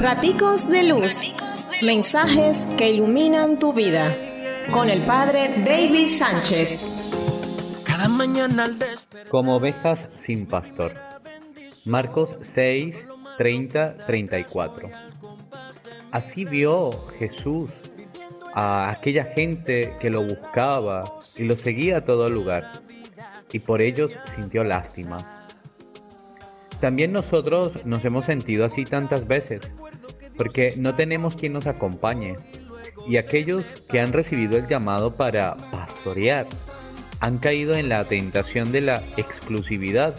Raticos de Luz. Mensajes que iluminan tu vida. Con el Padre David Sánchez. Cada mañana Como ovejas sin pastor. Marcos 6, 30, 34. Así vio Jesús a aquella gente que lo buscaba y lo seguía a todo lugar, y por ellos sintió lástima también nosotros nos hemos sentido así tantas veces, porque no tenemos quien nos acompañe. Y aquellos que han recibido el llamado para pastorear han caído en la tentación de la exclusividad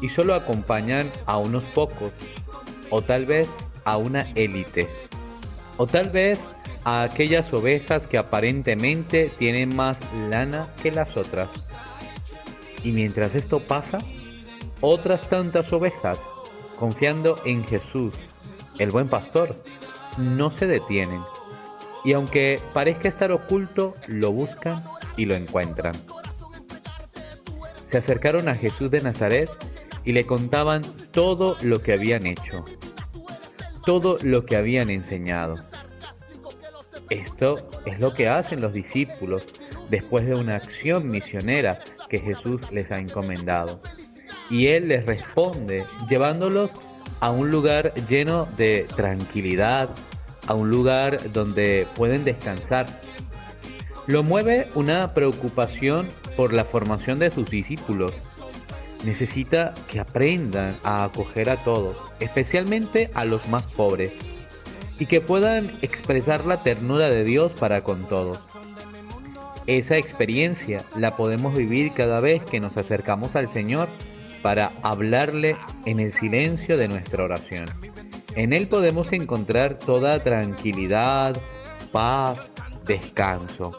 y solo acompañan a unos pocos, o tal vez a una élite, o tal vez a aquellas ovejas que aparentemente tienen más lana que las otras. Y mientras esto pasa, otras tantas ovejas, confiando en Jesús, el buen pastor, no se detienen. Y aunque parezca estar oculto, lo buscan y lo encuentran. Se acercaron a Jesús de Nazaret y le contaban todo lo que habían hecho, todo lo que habían enseñado. Esto es lo que hacen los discípulos después de una acción misionera que Jesús les ha encomendado y Él les responde llevándolos a un lugar lleno de tranquilidad, a un lugar donde pueden descansar. Lo mueve una preocupación por la formación de sus discípulos. Necesita que aprendan a acoger a todos, especialmente a los más pobres, y que puedan expresar la ternura de Dios para con todos. Esa experiencia la podemos vivir cada vez que nos acercamos al Señor para hablarle en el silencio de nuestra oración. En Él podemos encontrar toda tranquilidad, paz, descanso,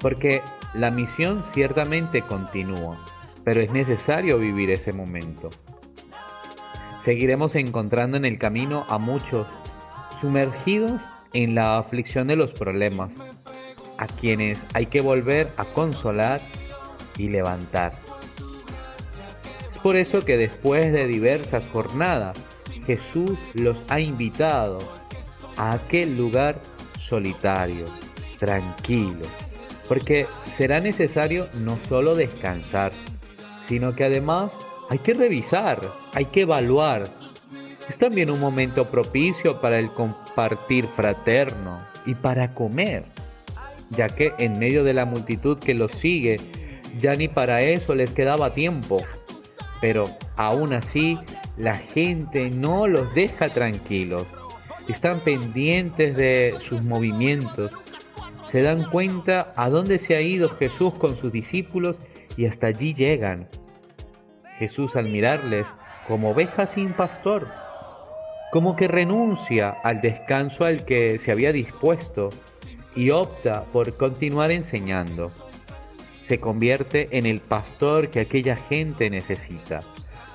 porque la misión ciertamente continúa, pero es necesario vivir ese momento. Seguiremos encontrando en el camino a muchos sumergidos en la aflicción de los problemas, a quienes hay que volver a consolar y levantar por eso que después de diversas jornadas, Jesús los ha invitado a aquel lugar solitario, tranquilo, porque será necesario no solo descansar, sino que además hay que revisar, hay que evaluar. Es también un momento propicio para el compartir fraterno y para comer, ya que en medio de la multitud que los sigue, ya ni para eso les quedaba tiempo pero aún así la gente no los deja tranquilos. Están pendientes de sus movimientos. Se dan cuenta a dónde se ha ido Jesús con sus discípulos y hasta allí llegan. Jesús al mirarles como oveja sin pastor, como que renuncia al descanso al que se había dispuesto y opta por continuar enseñando se convierte en el pastor que aquella gente necesita,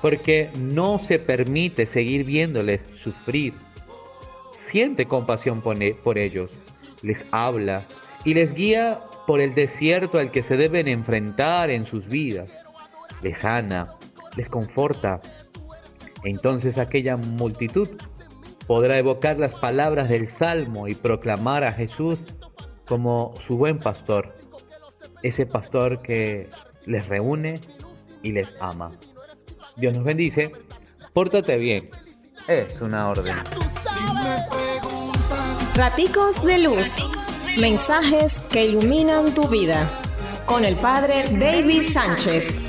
porque no se permite seguir viéndoles sufrir. Siente compasión por ellos, les habla y les guía por el desierto al que se deben enfrentar en sus vidas. Les sana, les conforta. Entonces aquella multitud podrá evocar las palabras del Salmo y proclamar a Jesús como su buen pastor ese pastor que les reúne y les ama. Dios nos bendice, pórtate bien, es una orden. Raticos de luz, mensajes que iluminan tu vida, con el Padre David Sánchez.